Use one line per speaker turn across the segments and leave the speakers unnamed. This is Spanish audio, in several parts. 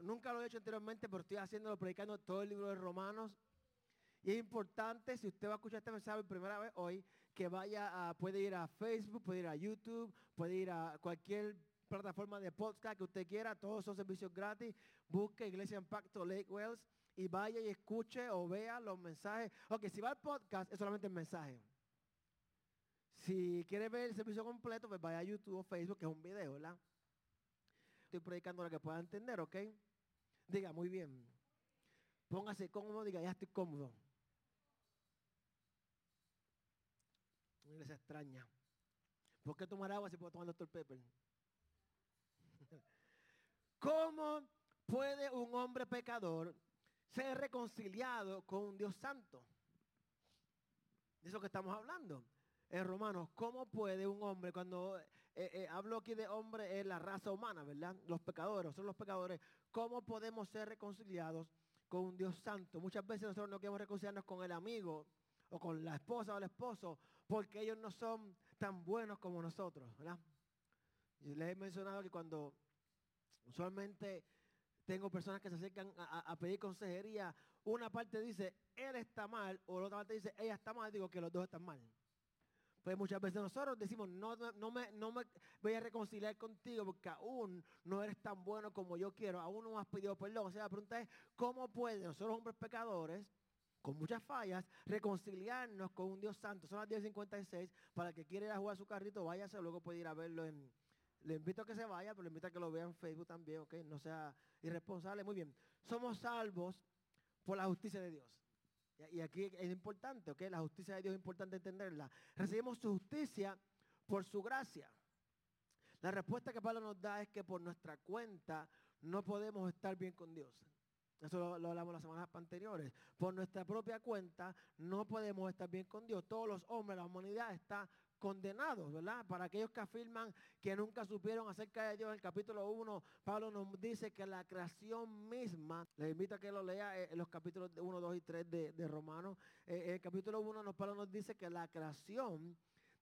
nunca lo he hecho anteriormente, pero estoy haciéndolo, predicando todo el libro de Romanos. Y es importante, si usted va a escuchar este mensaje por primera vez hoy, que vaya a, puede ir a Facebook, puede ir a YouTube, puede ir a cualquier plataforma de podcast que usted quiera, todos esos servicios gratis. Busque Iglesia Impacto Lake Wells y vaya y escuche o vea los mensajes. Ok, si va al podcast, es solamente el mensaje. Si quiere ver el servicio completo, pues vaya a YouTube o Facebook, que es un video, ¿verdad? Estoy predicando lo que pueda entender, ¿ok? Diga, muy bien. Póngase cómodo, diga, ya estoy cómodo. Una iglesia extraña. ¿Por qué tomar agua si puedo tomar doctor Pepper? ¿Cómo puede un hombre pecador ser reconciliado con un Dios santo? De eso que estamos hablando. En Romanos, ¿cómo puede un hombre, cuando eh, eh, hablo aquí de hombre, es la raza humana, ¿verdad? Los pecadores, son los pecadores. ¿Cómo podemos ser reconciliados con un Dios santo? Muchas veces nosotros no queremos reconciliarnos con el amigo o con la esposa o el esposo porque ellos no son tan buenos como nosotros, ¿verdad? Y les he mencionado que cuando usualmente tengo personas que se acercan a, pedir consejería, una parte dice, él está mal, o la otra parte dice, ella está mal, digo que los dos están mal. Pues muchas veces nosotros decimos, no, no, me, no me voy a reconciliar contigo porque aún no eres tan bueno como yo quiero, aún no has pedido perdón. O sea, la pregunta es, ¿cómo pueden nosotros hombres pecadores, con muchas fallas, reconciliarnos con un Dios santo? Son las 10.56, para el que quiera ir a jugar su carrito, váyase, luego puede ir a verlo en... Le invito a que se vaya, pero le invito a que lo vea en Facebook también, ¿ok? No sea irresponsable. Muy bien. Somos salvos por la justicia de Dios. Y aquí es importante, ¿ok? La justicia de Dios es importante entenderla. Recibimos su justicia por su gracia. La respuesta que Pablo nos da es que por nuestra cuenta no podemos estar bien con Dios. Eso lo, lo, hablamos las semanas anteriores. Por nuestra propia cuenta no podemos estar bien con Dios. Todos los hombres, la humanidad está condenados, ¿verdad? Para aquellos que afirman que nunca supieron acerca de Dios, en el capítulo 1, Pablo nos dice que la creación misma, les invito a que lo lea eh, en los capítulos 1, 2 y 3 de, Romanos, eh, en el capítulo 1 Pablo nos dice que la creación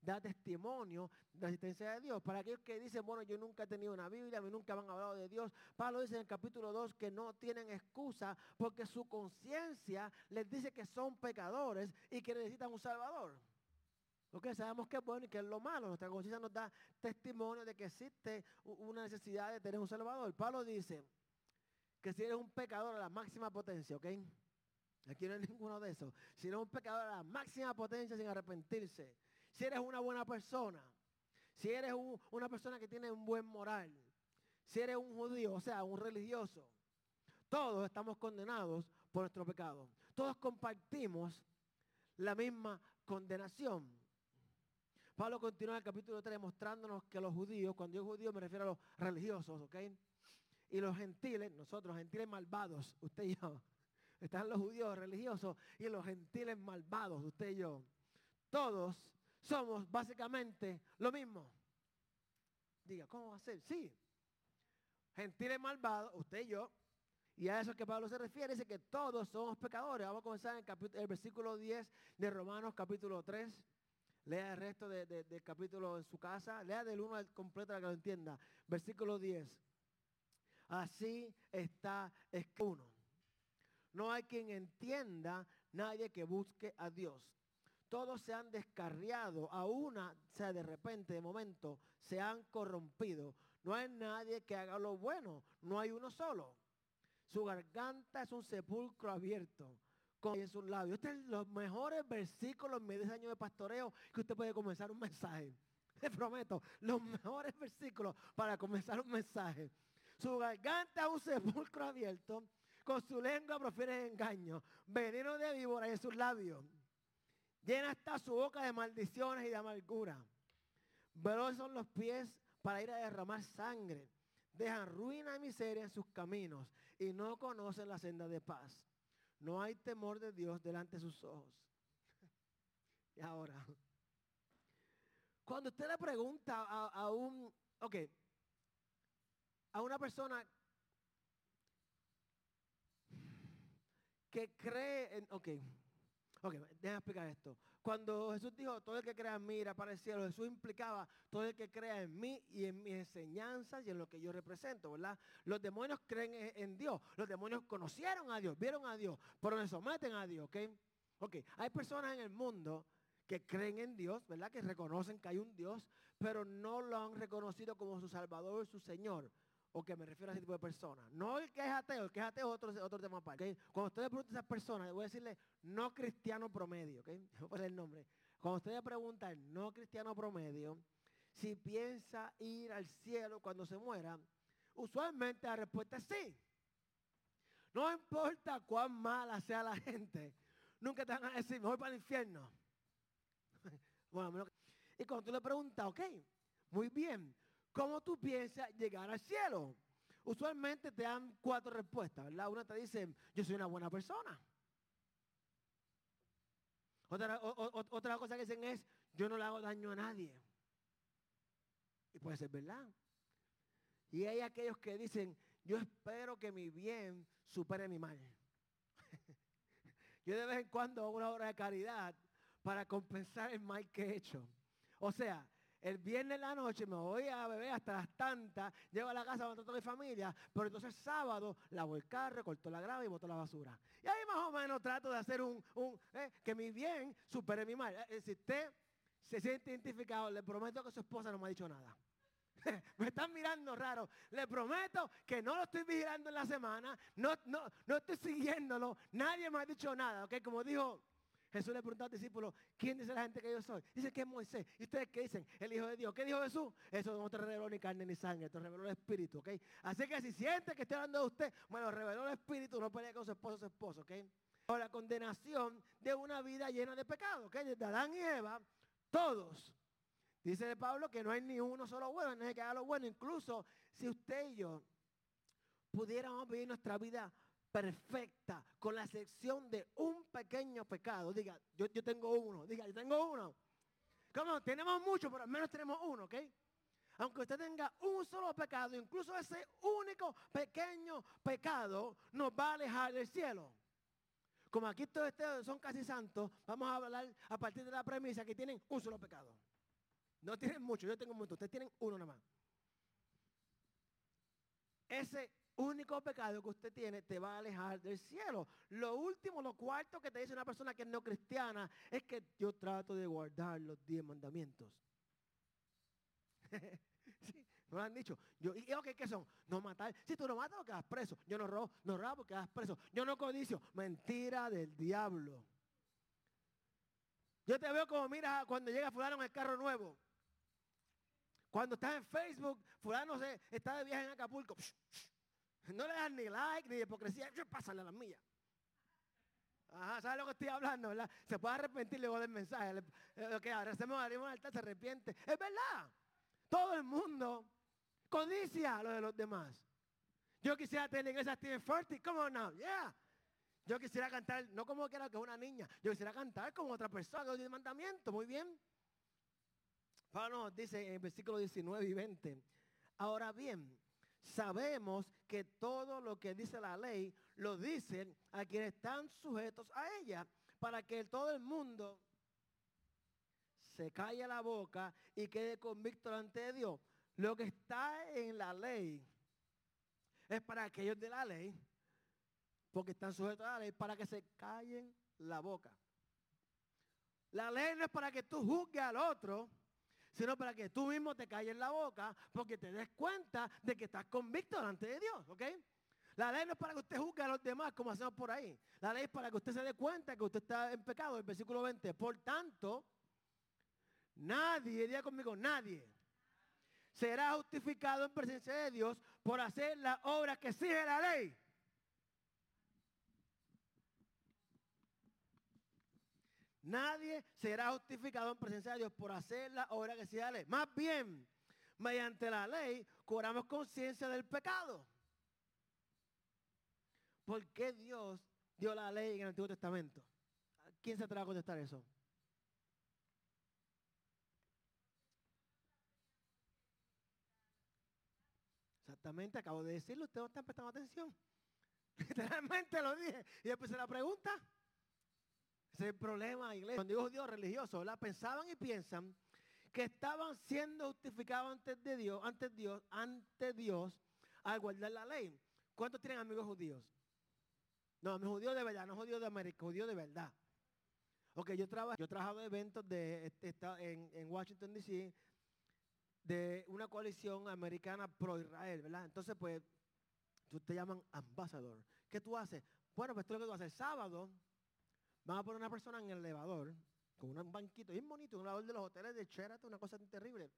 da testimonio de la existencia de Dios. Para aquellos que dicen, bueno, yo nunca he tenido una Biblia, mí nunca me han hablado de Dios, Pablo dice en el capítulo 2 que no tienen excusa porque su conciencia les dice que son pecadores y que necesitan un Salvador. Ok, sabemos que es bueno y que es lo malo. Nuestra conciencia nos da testimonio de que existe una necesidad de tener un Salvador. Pablo dice que si eres un pecador a la máxima potencia, ¿ok? Aquí no hay ninguno de esos. Si eres un pecador a la máxima potencia sin arrepentirse. Si eres una buena persona. Si eres una persona que tiene un buen moral. Si eres un judío, o sea, un religioso. Todos estamos condenados por nuestro pecado. Todos compartimos la misma condenación. Pablo continúa en el capítulo 3 mostrándonos que los judíos, cuando yo judío me refiero a los religiosos, ¿ok? Y los gentiles, nosotros, gentiles malvados, usted y yo. Están los judíos religiosos y los gentiles malvados, usted y yo. Todos somos básicamente lo mismo. Diga, ¿cómo va a ser? Sí. Gentiles malvados, usted y yo. Y a eso que Pablo se refiere, dice que todos somos pecadores. Vamos a comenzar en el, el versículo 10 de Romanos capítulo 3. Lea el resto del capítulo en su casa. Lea del 1 al completo para que lo entienda. Versículo 10. Así está escrito. No hay quien entienda, nadie que busque a Dios. Todos se han descarriado, a una, o sea, de repente, de momento, se han corrompido. No hay nadie que haga lo bueno, no hay uno solo. Su garganta es un sepulcro abierto en sus labios. Este es los mejores versículos en medio años de pastoreo que usted puede comenzar un mensaje. Le prometo, los mejores versículos para comenzar un mensaje. Su garganta un sepulcro abierto, con su lengua profiere engaño, veneno de víbora en sus labios. Llena está su boca de maldiciones y de amargura. Veloces son los pies para ir a derramar sangre. Dejan ruina y miseria en sus caminos y no conocen la senda de paz. No hay temor de Dios delante de sus ojos. y ahora, cuando usted le pregunta a, un, ok, a una persona que cree en, ok, ok, déjame explicar esto. Cuando Jesús dijo, todo el que crea en mí irá para el cielo, Jesús implicaba todo el que crea en mí y en mis enseñanzas y en lo que yo represento, ¿verdad? Los demonios creen en, Dios, los demonios conocieron a Dios, vieron a Dios, pero se someten a Dios, ¿ok? Ok, hay personas en el mundo que creen en Dios, ¿verdad? Que reconocen que hay un Dios, pero no lo han reconocido como su Salvador su Señor. O que me refiero a ese tipo de personas. No el que es ateo, el que es ateo otro, otro tema aparte. Cuando usted le pregunta a esas personas, voy a decirle no cristiano promedio, ¿ok? Voy el nombre. Cuando usted le pregunta al no cristiano promedio, si piensa ir al cielo cuando se muera, usualmente la respuesta es sí. No importa cuán mala sea la gente, nunca te van a decir, me voy para el infierno. bueno, y cuando tú le preguntas, ok, muy bien, ¿Cómo tú piensas llegar al cielo? Usualmente te dan cuatro respuestas, ¿verdad? Una te dice, yo soy una buena persona. Otra, otra cosa que dicen es, yo no le hago daño a nadie. Y puede ser verdad. Y hay aquellos que dicen, yo espero que mi bien supere mi mal. yo de vez en cuando hago una obra de caridad para compensar el mal que he hecho. O sea, el viernes en la noche me voy a beber hasta las tantas, llego a la casa, a toda mi familia, pero entonces sábado lavo el carro, corto la grava y boto la basura. Y ahí más o menos trato de hacer un, eh, que mi bien supere mi mal. Eh, si usted se siente identificado, le prometo que su esposa no me ha dicho nada. me están mirando raro. Le prometo que no lo estoy vigilando en la semana, no, no, no estoy siguiéndolo, nadie me ha dicho nada, ¿ok? Como dijo Jesús le preguntó al discípulo, ¿quién dice la gente que yo soy? Dice que es Moisés. ¿Y ustedes qué dicen? El Hijo de Dios. ¿Qué dijo Jesús? Eso no te reveló ni carne ni sangre, te reveló el Espíritu, ¿ok? Así que si siente que estoy hablando de usted, bueno, reveló el Espíritu, no pelea con su esposo, su esposo, ¿ok? O la condenación de una vida llena de pecado, ¿ok? Desde Adán y Eva, todos. Dice Pablo que no hay ni uno solo bueno, no hay que haga lo bueno. Incluso si usted y yo pudiéramos vivir nuestra vida perfecta, con la excepción de un pequeño pecado. Diga, yo, yo tengo uno. Diga, yo tengo uno. Como tenemos mucho, pero al menos tenemos uno, ¿ok? Aunque usted tenga un solo pecado, incluso ese único pequeño pecado nos va a alejar del cielo. Como aquí todos ustedes son casi santos, vamos a hablar a partir de la premisa que tienen un solo pecado. No tienen mucho, yo tengo mucho, ustedes tienen uno nada más. Ese único pecado que usted tiene te va a alejar del cielo. Lo último, lo cuarto que te dice una persona que es no cristiana es que yo trato de guardar los diez mandamientos. no lo han dicho. Yo, ¿Y qué son? No matar. Si tú no matas, quedas preso. Yo no robo, no robo, quedas preso. Yo no codicio. Mentira del diablo. Yo te veo como mira cuando llega fulano en el carro nuevo. Cuando estás en Facebook, fulano se, está de viaje en Acapulco. No le das ni like ni hipocresía. Pásale a las millas. Ajá, ¿sabes lo que estoy hablando? Se puede arrepentir luego del mensaje. Lo que ahora hacemos al altar, se arrepiente. Es verdad. Todo el mundo codicia lo de los demás. Yo quisiera tener iglesia Stephen Forty, ¿cómo no? Yeah. Yo quisiera cantar, no como que era que una niña, yo quisiera cantar como otra persona, los mandamiento, muy bien. Pablo nos dice en el versículo 19 y 20, ahora bien, sabemos que todo lo que dice la ley lo dicen a quienes están sujetos a ella, para que todo el mundo se calle la boca y quede convicto ante Dios. Lo que está en la ley es para aquellos de la ley, porque están sujetos a la ley, para que se callen la boca. La ley no es para que tú juzgues al otro, sino para que tú mismo te calles la boca porque te des cuenta de que estás convicto delante de Dios, ¿ok? La ley no es para que usted juzgue a los demás como hacemos por ahí. La ley es para que usted se dé cuenta que usted está en pecado, el versículo 20. Por tanto, nadie, diga conmigo, nadie será justificado en presencia de Dios por hacer la obra que sigue la ley. Nadie será justificado en presencia de Dios por hacer la obra que sea la ley. Más bien, mediante la ley, cobramos conciencia del pecado. ¿Por qué Dios dio la ley en el Antiguo Testamento? ¿Quién se atreve a contestar eso? Exactamente, acabo de decirlo, ustedes no están prestando atención. Literalmente lo dije. Y después la pregunta. Ese es el problema, iglesia. Cuando digo judíos religiosos, ¿verdad? Pensaban y piensan que estaban siendo justificados antes de Dios, ante Dios, ante Dios, al guardar la ley. ¿Cuántos tienen amigos judíos? No, amigos judíos de verdad, no judíos de América, judíos de verdad. Ok, yo trabajo, yo trabajado en eventos de, este, en, en Washington, D.C., de una coalición americana pro-Israel, ¿verdad? Entonces, pues, tú te llaman ambasador. ¿Qué tú haces? Bueno, pues tú lo que tú haces, sábado, van a poner una persona en el elevador, con un banquito bien bonito, un elevador de los hoteles de Sheraton, una cosa terrible.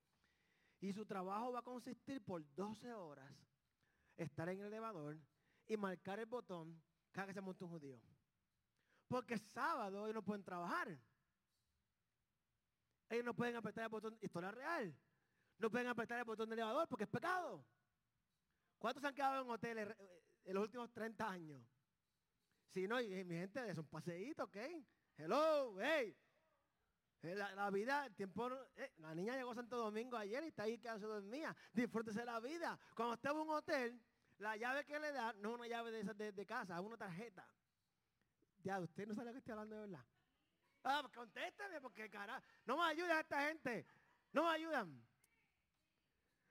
Y su trabajo va a consistir por 12 horas estar en el elevador y marcar el botón cada que se monta un judío. Porque sábado ellos no pueden trabajar. Ellos no pueden apretar el botón, historia real. No pueden apretar el botón del elevador porque es pecado. ¿Cuántos han quedado en hoteles eh, en los últimos 30 años? Si no, y, mi gente, es un paseíto, ¿ok? Hello, hey. Eh, la, vida, el tiempo, eh, la niña llegó a Santo Domingo ayer y está ahí quedándose dormida. Disfrútese la vida. Cuando usted va a un hotel, la llave que le da no es una llave de, casa, es una tarjeta. Ya, usted no sabe lo que estoy hablando de verdad. Ah, pues contésteme, porque cara, no me ayuda esta gente. No me ayudan.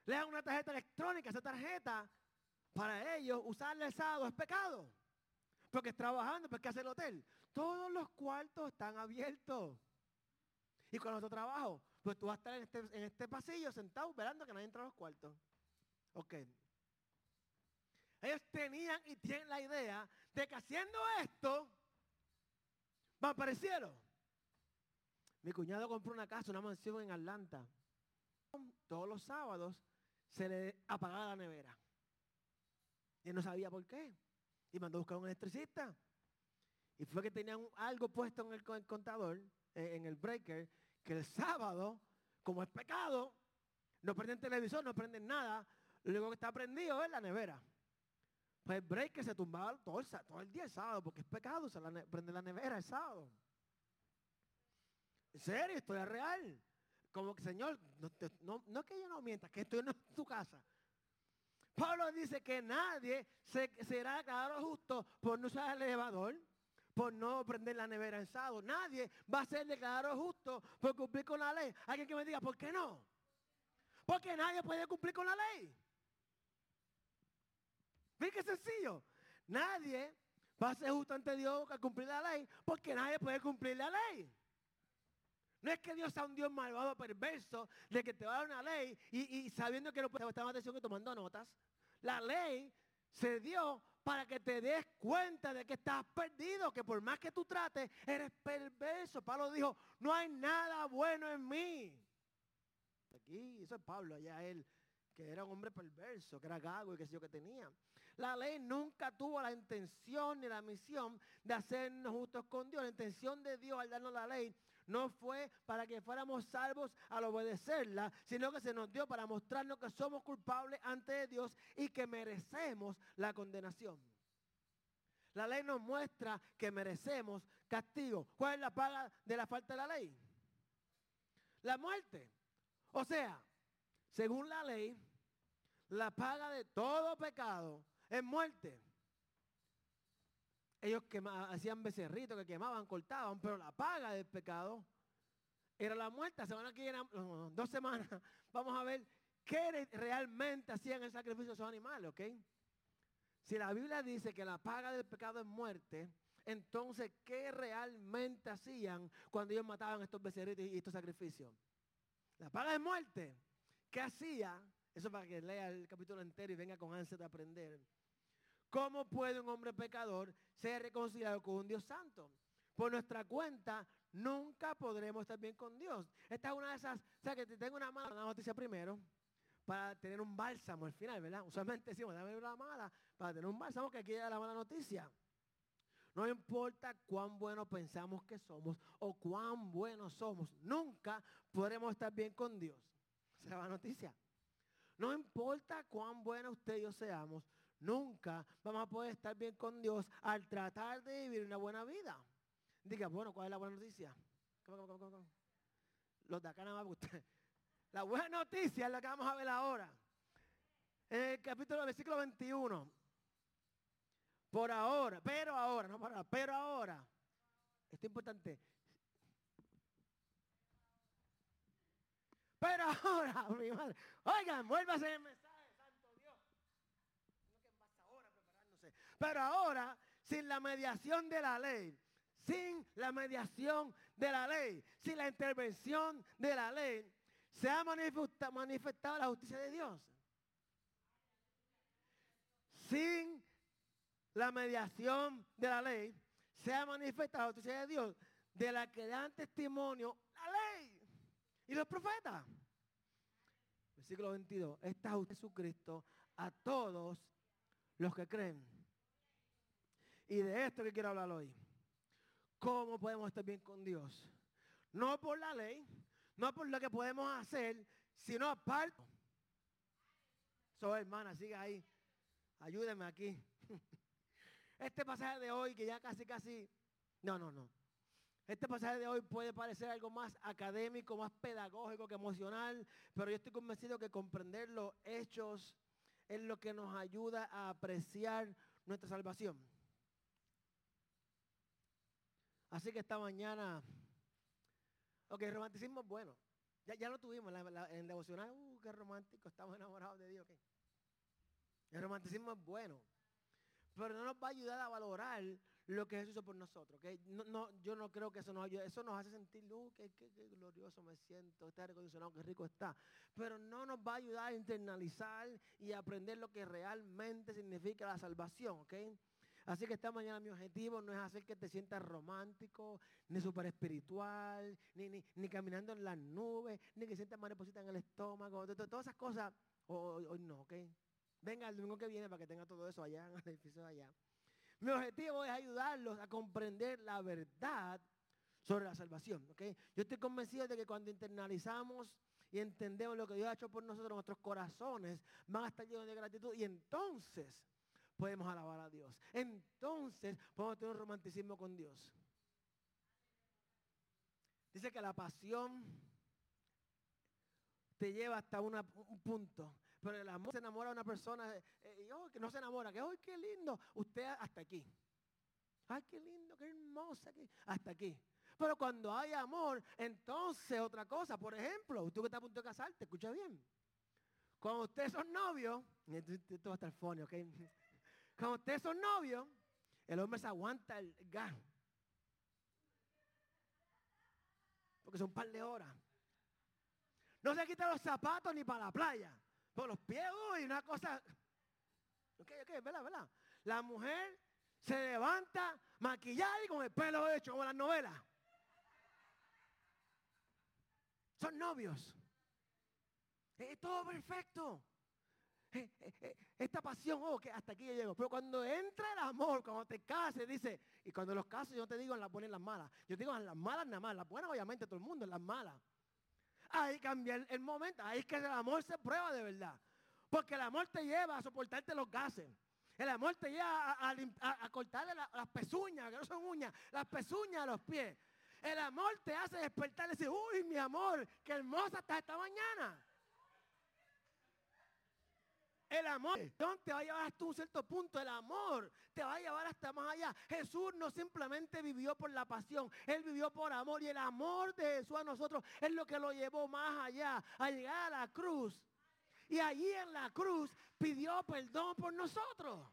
Le dan una tarjeta electrónica, esa tarjeta, para ellos usarle el sábado es pecado. Porque es trabajando, porque hace el hotel. Todos los cuartos están abiertos. Y con nuestro trabajo, pues tú vas a estar en este, en este pasillo sentado esperando que nadie entre a los cuartos. Ok. Ellos tenían y tienen la idea de que haciendo esto, va para el cielo. Mi cuñado compró una casa, una mansión en Atlanta. Todos los sábados se le apagaba la nevera. Y no sabía por qué. Y mandó a buscar un electricista. Y fue que tenían algo puesto en el, contador, eh, en el breaker, que el sábado, como es pecado, no prenden televisor, no prenden nada. Lo único que está prendido es la nevera. Pues el breaker se tumbaba todo el, día el sábado, porque es pecado, se prende la nevera el sábado. En serio, esto es real. Como que, Señor, no, no, que yo no mienta, que estoy en tu casa. Pablo dice que nadie se, será declarado justo por no usar el elevador, por no prender la nevera en sábado. Nadie va a ser declarado justo por cumplir con la ley. Alguien que me diga, ¿por qué no? Porque nadie puede cumplir con la ley. ¿Ven qué sencillo? Nadie va a ser justo ante Dios al cumplir la ley, porque nadie puede cumplir la ley. No es que Dios sea un Dios malvado, perverso, de que te va a dar una ley y, sabiendo que no puedes prestar atención y tomando notas. La ley se dio para que te des cuenta de que estás perdido, que por más que tú trates, eres perverso. Pablo dijo, no hay nada bueno en mí. Aquí, eso es Pablo, allá él, que era un hombre perverso, que era gago y que sé yo que tenía. La ley nunca tuvo la intención ni la misión de hacernos justos con Dios. La intención de Dios al darnos la ley no fue para que fuéramos salvos al obedecerla, sino que se nos dio para mostrarnos que somos culpables ante Dios y que merecemos la condenación. La ley nos muestra que merecemos castigo. ¿Cuál es la paga de la falta de la ley? La muerte. O sea, según la ley, la paga de todo pecado es muerte. Ellos hacían becerritos que quemaban, cortaban, pero la paga del pecado era la muerte. Semana que viene, dos semanas, vamos a ver qué realmente hacían el sacrificio de esos animales, ¿ok? Si la Biblia dice que la paga del pecado es muerte, entonces, ¿qué realmente hacían cuando ellos mataban estos becerritos y estos sacrificios? La paga es muerte. ¿Qué hacía? Eso para que lea el capítulo entero y venga con ansia de aprender. ¿Cómo puede un hombre pecador ser reconciliado con un Dios santo? Por nuestra cuenta nunca podremos estar bien con Dios. Esta es una de esas, o sea que te tengo una mala noticia primero para tener un bálsamo al final, ¿verdad? Usualmente decimos, dame una mala para tener un bálsamo que aquí da la mala noticia. No importa cuán buenos pensamos que somos o cuán buenos somos, nunca podremos estar bien con Dios. Esa es la noticia. No importa cuán buenos usted y yo seamos, Nunca vamos a poder estar bien con Dios al tratar de vivir una buena vida. Diga, bueno, ¿cuál es la buena noticia? Los de acá nada más La buena noticia es la que vamos a ver ahora. En el capítulo, versículo 21. Por ahora, pero ahora, no para, pero ahora. esto es importante. Pero ahora, mi madre, oigan, vuélvase el mensaje, santo Dios. ahora preparándose. Pero ahora, sin la mediación de la ley, sin la mediación de la ley, sin la intervención de la ley, se ha manifestado la justicia de Dios. Sin la mediación de la ley, se ha manifestado la justicia de Dios, de la que dan testimonio la ley y los profetas. Versículo 22. Esta justicia de Jesucristo a todos los que creen. Y de esto que quiero hablar hoy. ¿Cómo podemos estar bien con Dios? No por la ley, no por lo que podemos hacer, sino aparte. Soy hermana, siga ahí. Ayúdeme aquí. Este pasaje de hoy, que ya casi, casi, no, no, no. Este pasaje de hoy puede parecer algo más académico, más pedagógico que emocional, pero yo estoy convencido que comprender los hechos es lo que nos ayuda a apreciar nuestra salvación. Así que esta mañana, ok, romanticismo es bueno. Ya, ya lo tuvimos en, el devocional, uh, qué romántico, estamos enamorados de Dios. El romanticismo es bueno, pero no nos va a ayudar a valorar lo que Jesús hizo por nosotros. No, yo no creo que eso nos ayude. Eso nos hace sentir, uh, qué, glorioso me siento, está recondicionado, qué rico está. Pero no nos va a ayudar a internalizar y aprender lo que realmente significa la salvación. ¿okay? Así que esta mañana mi objetivo no es hacer que te sientas romántico, ni súper espiritual, ni, ni, caminando en las nubes, ni que sientas mariposita en el estómago, todas esas cosas. Hoy, no, ¿ok? Venga el domingo que viene para que tenga todo eso allá en el edificio de allá. Mi objetivo es ayudarlos a comprender la verdad sobre la salvación. ¿ok? Yo estoy convencido de que cuando internalizamos y entendemos lo que Dios ha hecho por nosotros, nuestros corazones van a estar llenos de gratitud y entonces podemos alabar a Dios. Entonces podemos tener un romanticismo con Dios. Dice que la pasión te lleva hasta un punto. Pero el amor se enamora a una persona eh, oh, que no se enamora, que hoy qué lindo. Usted hasta aquí. Ay, qué lindo, qué hermosa. hasta aquí. Pero cuando hay amor, entonces otra cosa. Por ejemplo, tú que estás a punto de casarte, escucha bien. Cuando ustedes son novios, esto va a estar funny, ¿ok? Cuando ustedes son novios, el hombre se aguanta el gas. Porque son un par de horas. No se quita los zapatos ni para la playa. Por los pies, y una cosa. Ok, ok, ¿verdad, verdad? La mujer se levanta maquillada y con el pelo hecho, como las novelas. Son novios. Es todo perfecto. Eh, eh, eh, esta pasión, oh, que hasta aquí yo llego. Pero cuando entra el amor, cuando te cases, dice, y cuando los casos yo te digo en las buenas y las malas. Yo digo en las malas nada más, las buenas obviamente todo el mundo, en las malas. Ahí cambia el, momento, ahí es que el amor se prueba de verdad. Porque el amor te lleva a soportarte los gases. El amor te lleva a, cortarle las pezuñas, que no son uñas, las pezuñas a los pies. El amor te hace despertar y decir, uy, mi amor, qué hermosa está esta mañana. El amor te va a llevar hasta un cierto punto. El amor te va a llevar hasta más allá. Jesús no simplemente vivió por la pasión. Él vivió por amor. Y el amor de Jesús a nosotros es lo que lo llevó más allá. A llegar a la cruz. Y allí en la cruz pidió perdón por nosotros.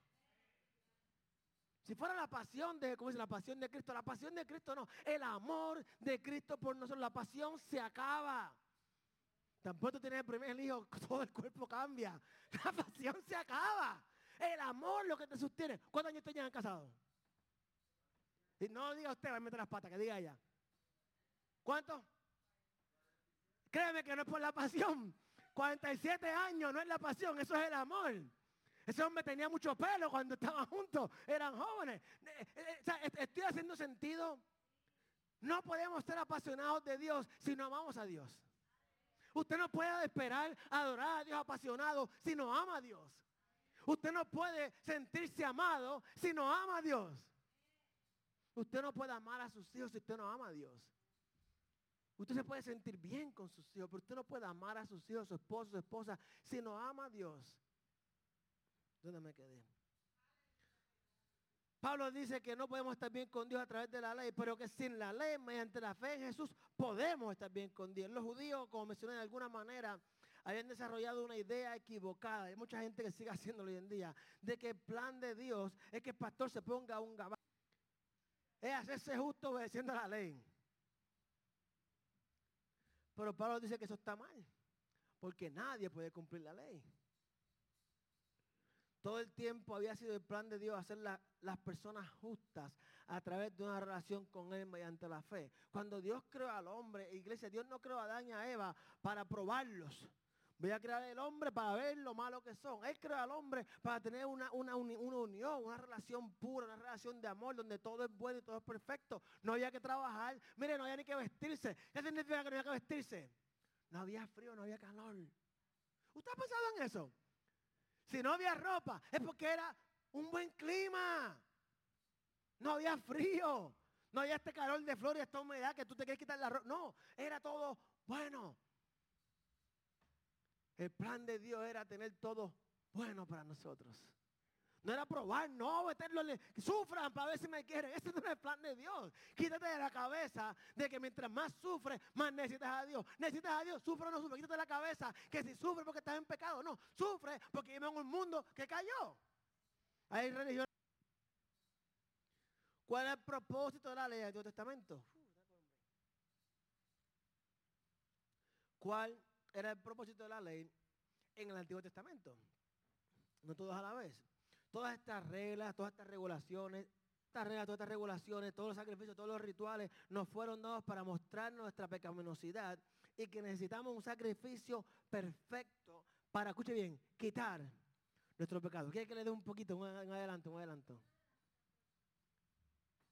Si fuera la pasión de, ¿cómo es la pasión de Cristo? La pasión de Cristo no. El amor de Cristo por nosotros. La pasión se acaba. Tampoco tienes el primer hijo, todo el cuerpo cambia. La pasión se acaba. El amor lo que te sostiene. ¿Cuántos años te llevan casados? Y no diga usted, va a meter las patas, que diga ella. ¿Cuántos? Créeme que no es por la pasión. 47 años no es la pasión, eso es el amor. Ese hombre tenía mucho pelo cuando estaban juntos, eran jóvenes. Eh, eh, estoy haciendo sentido. No podemos ser apasionados de Dios si no amamos a Dios. Usted no puede esperar adorar a Dios apasionado si no ama a Dios. Usted no puede sentirse amado si no ama a Dios. Usted no puede amar a sus hijos si usted no ama a Dios. Usted se puede sentir bien con sus hijos, pero usted no puede amar a sus hijos, su esposo, su esposa, si no ama a Dios. ¿Dónde me quedé? Pablo dice que no podemos estar bien con Dios a través de la ley, pero que sin la ley, mediante la fe en Jesús, podemos estar bien con Dios. Los judíos, como mencioné de alguna manera, habían desarrollado una idea equivocada. Hay mucha gente que sigue haciéndolo hoy en día, de que el plan de Dios es que el pastor se ponga un gabán. Es hacerse justo obedeciendo a la ley. Pero Pablo dice que eso está mal, porque nadie puede cumplir la ley. Todo el tiempo había sido el plan de Dios hacer las personas justas a través de una relación con Él mediante la fe. Cuando Dios creó al hombre, iglesia, Dios no creó a Adán y a Eva para probarlos. Voy a crear el hombre para ver lo malo que son. Él creó al hombre para tener una, una, unión, una relación pura, una relación de amor donde todo es bueno y todo es perfecto. No había que trabajar. Mire, no había ni que vestirse. ¿Qué significa que no había que vestirse? No había frío, no había calor. ¿Usted ha pensado en eso? Si no había ropa, es porque era un buen clima. No había frío. No había este calor de flor y esta humedad que tú te quieres quitar la ropa. No, era todo bueno. El plan de Dios era tener todo bueno para nosotros. No era probar, no, meterlo, que sufran para ver si me quieren. Ese no es el plan de Dios. Quítate de la cabeza de que mientras más sufres, más necesitas a Dios. Necesitas a Dios, sufre o no sufre. Quítate de la cabeza que si sufre porque estás en pecado, no. Sufre porque vive en un mundo que cayó. Hay religión. ¿Cuál es el propósito de la ley del Antiguo Testamento? ¿Cuál era el propósito de la ley en el Antiguo Testamento? No todos a la vez todas estas reglas, todas estas regulaciones, estas reglas, todas estas regulaciones, todos los sacrificios, todos los rituales nos fueron dados para mostrar nuestra pecaminosidad y que necesitamos un sacrificio perfecto para, escuche bien, quitar nuestro pecado. ¿Quiere que le dé un poquito, un, adelanto, un adelanto?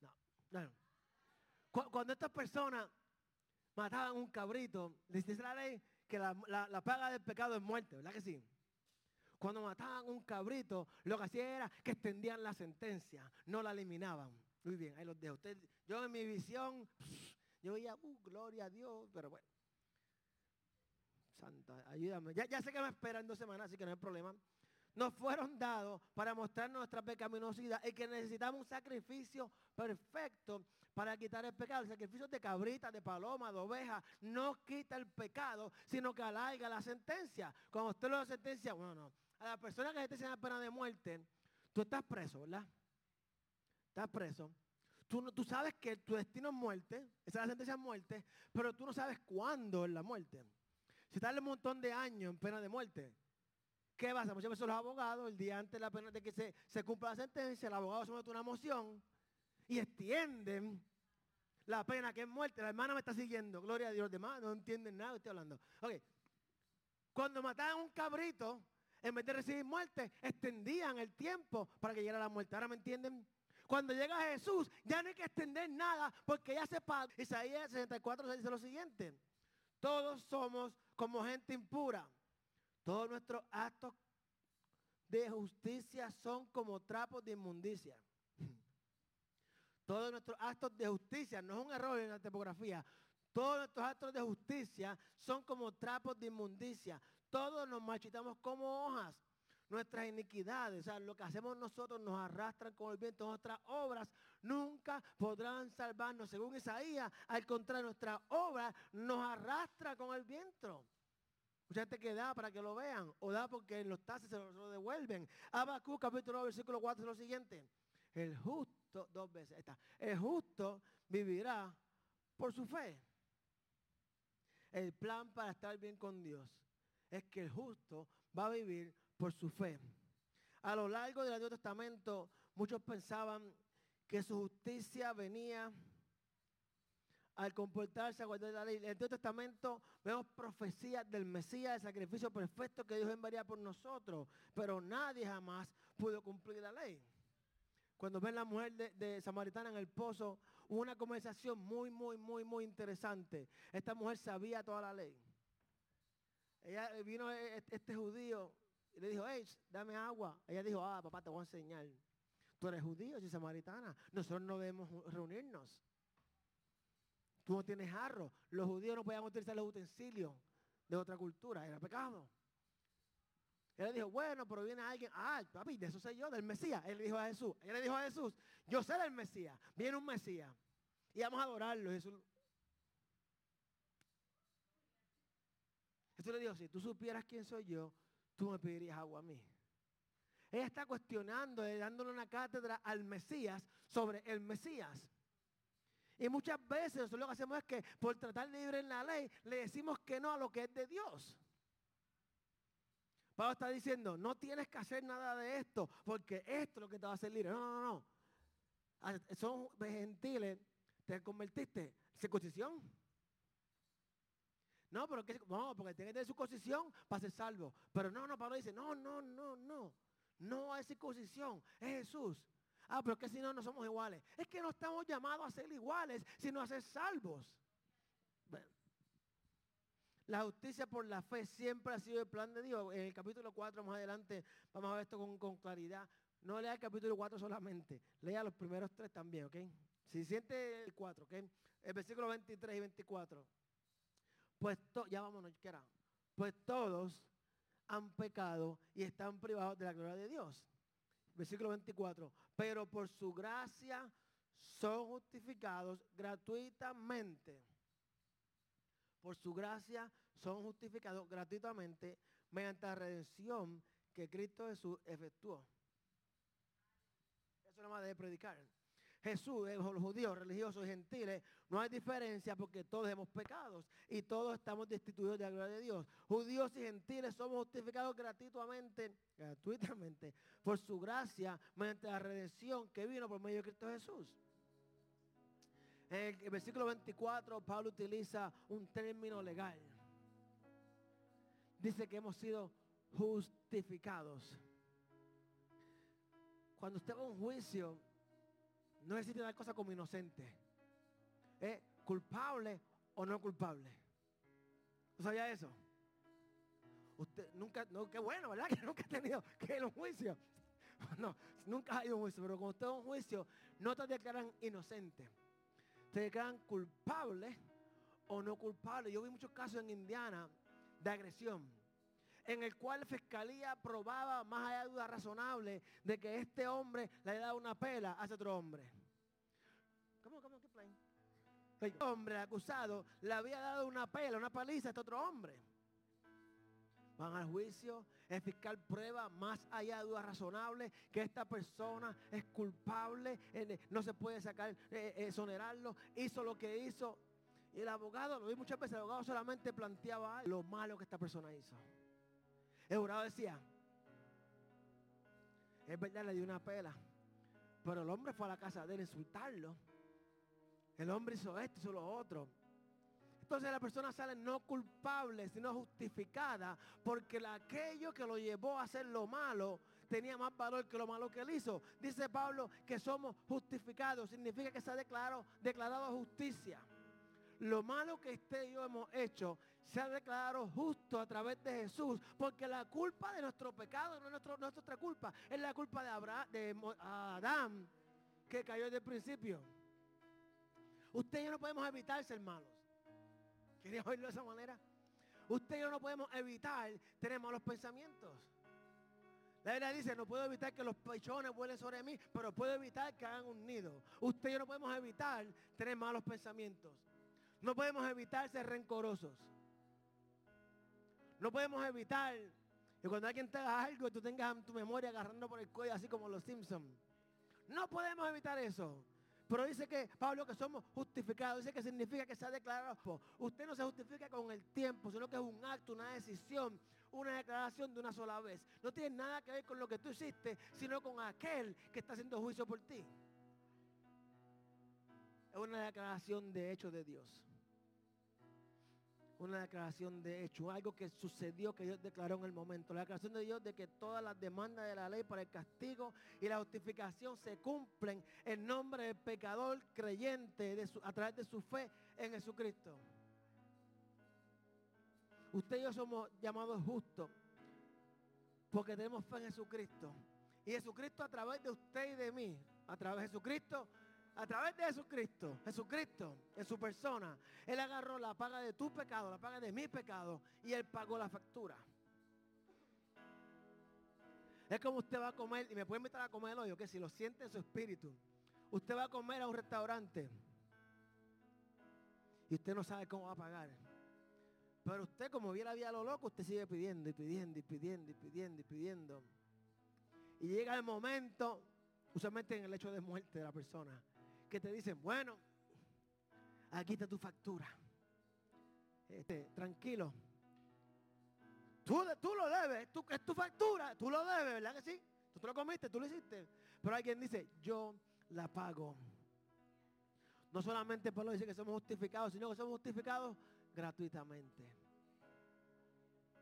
No, no. Cuando estas personas mataban un cabrito, dice la ley que la paga del pecado es muerte, ¿verdad que sí? Cuando mataban un cabrito, lo que hacían era que extendían la sentencia, no la eliminaban. Muy bien, ahí los dejo. Usted, yo en mi visión, yo veía, uh, gloria a Dios, pero bueno. Santa, ayúdame. Ya, sé que me esperan dos semanas, así que no hay problema. Nos fueron dados para mostrar nuestra pecaminosidad y que necesitamos un sacrificio perfecto para quitar el pecado. El sacrificio de cabrita, de paloma, de oveja, no quita el pecado, sino que alarga la sentencia. Cuando usted lo sentencia, bueno, no, a la persona que te la pena de muerte, tú estás preso, ¿verdad? Estás preso. Tú, sabes que tu destino es muerte, esa es la sentencia de muerte, pero tú no sabes cuándo es la muerte. Si estás un montón de años en pena de muerte, ¿qué pasa? Muchas veces los abogados, el día antes de la pena de que se, se cumpla la sentencia, el abogado somete una moción y extienden la pena que es muerte. La hermana me está siguiendo, gloria a Dios. Demás no entienden nada, estoy hablando. Ok. Cuando mataban un cabrito, en vez de recibir muerte, extendían el tiempo para que llegara la muerte. ¿Ahora me entienden? Cuando llega Jesús, ya no hay que extender nada porque ya se paga. Isaías 64 dice lo siguiente. Todos somos como gente impura. Todos nuestros actos de justicia son como trapos de inmundicia. Todos nuestros actos de justicia, no es un error en la tipografía, todos nuestros actos de justicia son como trapos de inmundicia. Todos nos marchitamos como hojas. Nuestras iniquidades, o sea, lo que hacemos nosotros nos arrastran con el viento. Nuestras obras nunca podrán salvarnos. Según Isaías, al contrario, nuestras obras nos arrastran con el viento. Mucha gente que da para que lo vean, o da porque los tases se lo, devuelven. Abacú, capítulo 9, versículo 4, es lo siguiente. El justo, dos veces, está. El justo vivirá por su fe. El plan para estar bien con Dios es que el justo va a vivir por su fe. A lo largo del Antiguo Testamento, muchos pensaban que su justicia venía al comportarse, a guardar la ley. En el Antiguo Testamento vemos profecías del Mesías, el sacrificio perfecto que Dios enviaría por nosotros, pero nadie jamás pudo cumplir la ley. Cuando ven la mujer de, de, Samaritana en el pozo, hubo una conversación muy, muy, muy, muy interesante. Esta mujer sabía toda la ley. Ella eh, vino eh, este, este judío y le dijo, hey, dame agua. Ella dijo, ah, papá, te voy a enseñar. Tú eres judío, y samaritana. Nosotros no debemos reunirnos. Tú no tienes jarro. Los judíos no podían utilizar los utensilios de otra cultura. Era pecado. Él dijo, bueno, pero viene alguien, ah, papi, de eso soy yo, del Mesías. Él dijo a Jesús, él le dijo a Jesús, yo sé del Mesías, viene un Mesías. Y vamos a adorarlo. Jesús. Jesús le dijo, si tú supieras quién soy yo, tú me pedirías agua a mí. Ella está cuestionando, eh, dándole una cátedra al Mesías sobre el Mesías. Y muchas veces nosotros lo que hacemos es que por tratar de vivir en la ley, le decimos que no a lo que es de Dios. Pablo está diciendo, no tienes que hacer nada de esto, porque esto es lo que te va a hacer libre. No, no, no. Ah, son gentiles, te convertiste. ¿Circuncisión? No, pero que, no, porque tiene que tener circuncisión para ser salvo. Pero no, no, Pablo dice, no, no, no, no. No hay circuncisión, es Jesús. Ah, pero que si no, no somos iguales. Es que no estamos llamados a ser iguales, sino a ser salvos. La justicia por la fe siempre ha sido el plan de Dios. En el capítulo 4, más adelante, vamos a ver esto con, claridad. No lea el capítulo 4 solamente, lea los primeros tres también, ¿ok? Si siente el 4, ¿ok? El versículo 23 y 24. Pues, ya vámonos, ¿qué era? Pues todos han pecado y están privados de la gloria de Dios. Versículo 24. Pero por su gracia son justificados gratuitamente. Por su gracia son justificados gratuitamente mediante la redención que Cristo Jesús efectuó. Eso no más debe predicar. Jesús, los judíos, religiosos y gentiles, no hay diferencia porque todos hemos pecado y todos estamos destituidos de la gloria de Dios. Judíos y gentiles somos justificados gratuitamente, gratuitamente, por su gracia, mediante la redención que vino por medio de Cristo Jesús. En el versículo 24, Pablo utiliza un término legal. Dice que hemos sido justificados. Cuando usted va a un juicio, no existe tal cosa como inocente. ¿Es culpable o no culpable? ¿No sabía eso? Usted nunca, qué bueno, ¿verdad? Que nunca ha tenido que ir a un juicio. No, nunca ha ido un juicio, pero cuando usted va un juicio, no te declaran inocente. Te declaran culpable o no culpable. Yo vi muchos casos en Indiana de agresión en el cual la fiscalía probaba más allá de duda razonable de que este hombre le había dado una pela a ese otro hombre. ¿Cómo, cómo, qué plan? El hombre acusado le había dado una pela, una paliza a este otro hombre. Van al juicio, el fiscal prueba más allá de duda razonable que esta persona es culpable, eh, no se puede sacar, eh, exonerarlo, hizo lo que hizo. Y el abogado, lo vi muchas veces, el abogado solamente planteaba lo malo que esta persona hizo. El jurado decía, es verdad, le dio una pela. Pero el hombre fue a la casa de él a insultarlo. El hombre hizo esto, hizo lo otro. Entonces la persona sale no culpable, sino justificada, porque aquello que lo llevó a hacer lo malo tenía más valor que lo malo que él hizo. Dice Pablo que somos justificados, significa que se ha declarado, declarado justicia. Lo malo que usted y yo hemos hecho se ha declarado justo a través de Jesús, porque la culpa de nuestro pecado no es, nuestra culpa, es la culpa de, Abraham, de Adán que cayó desde el principio. Usted y yo no podemos evitar ser malos. ¿Quería oírlo de esa manera? Usted y yo no podemos evitar tener malos pensamientos. La Biblia dice, no puedo evitar que los pechones vuelen sobre mí, pero puedo evitar que hagan un nido. Usted y yo no podemos evitar tener malos pensamientos. No podemos evitar ser rencorosos. No podemos evitar que cuando alguien te haga algo, tú tengas tu memoria agarrando por el cuello, así como los Simpsons. No podemos evitar eso. Pero dice que Pablo que somos justificados, dice que significa que se ha declarado. Usted no se justifica con el tiempo, sino que es un acto, una decisión, una declaración de una sola vez. No tiene nada que ver con lo que tú hiciste, sino con aquel que está haciendo juicio por ti. Es una declaración de hecho de Dios una declaración de hecho, algo que sucedió que Dios declaró en el momento. La declaración de Dios de que todas las demandas de la ley para el castigo y la justificación se cumplen en nombre del pecador creyente a través de su fe en Jesucristo. Usted y yo somos llamados justos porque tenemos fe en Jesucristo. Y Jesucristo a través de usted y de mí, a través de Jesucristo, a través de Jesucristo, Jesucristo en su persona, Él agarró la paga de tu pecado, la paga de mi pecado y Él pagó la factura. Es como usted va a comer, y me puede invitar a comer hoy, que si lo siente en su espíritu. Usted va a comer a un restaurante y usted no sabe cómo va a pagar. Pero usted, como viene la vida a lo loco, usted sigue pidiendo y pidiendo y pidiendo y pidiendo y pidiendo. Y llega el momento, usualmente en el hecho de muerte de la persona, que te dicen, bueno, aquí está tu factura. Este, tranquilo. Tú, tú lo debes, es tu factura, tú lo debes, ¿verdad que sí? Tú te lo comiste, tú lo hiciste. Pero alguien dice, yo la pago. No solamente Pablo dice que somos justificados, sino que somos justificados gratuitamente.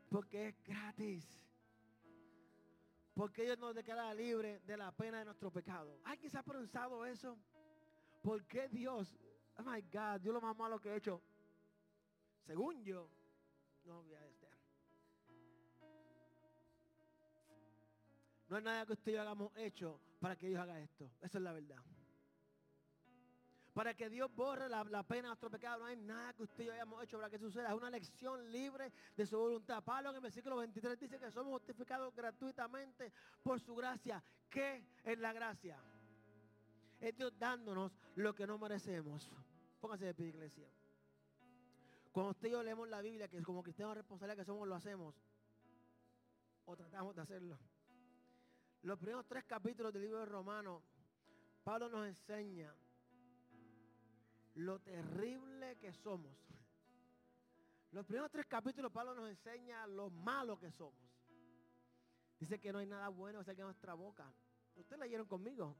Porque es gratis. Porque Dios nos declara libre de la pena de nuestro pecado. ¿Alguien se ha pensado eso? ¿Por qué Dios, oh my God, Dios lo más malo que he hecho? Según yo, no voy a este. No hay nada que usted y yo hagamos hecho para que Dios haga esto. Esa es la verdad para que Dios borre la, pena de nuestro pecado. No hay nada que usted y yo hayamos hecho para que suceda. Es una lección libre de su voluntad. Pablo en el versículo 23 dice que somos justificados gratuitamente por su gracia. ¿Qué es la gracia? Es Dios dándonos lo que no merecemos. Póngase de pie, iglesia. Cuando usted y yo leemos la Biblia, que como cristianos responsables que somos, lo hacemos. O tratamos de hacerlo. Los primeros tres capítulos del libro de Romanos, Pablo nos enseña lo terrible que somos. Los primeros tres capítulos Pablo nos enseña lo malo que somos. Dice que no hay nada bueno que salga de nuestra boca. Ustedes leyeron conmigo.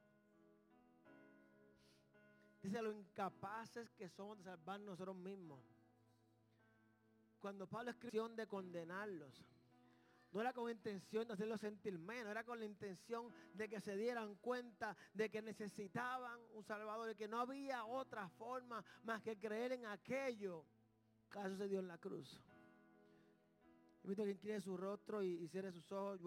Dice lo incapaces que somos de salvar nosotros mismos. Cuando Pablo escribió de condenarlos, no era con intención de hacerlo sentir menos, era con la intención de que se dieran cuenta de que necesitaban un Salvador y que no había otra forma más que creer en aquello que sucedió en la cruz. Invito que incline su rostro y, sus ojos.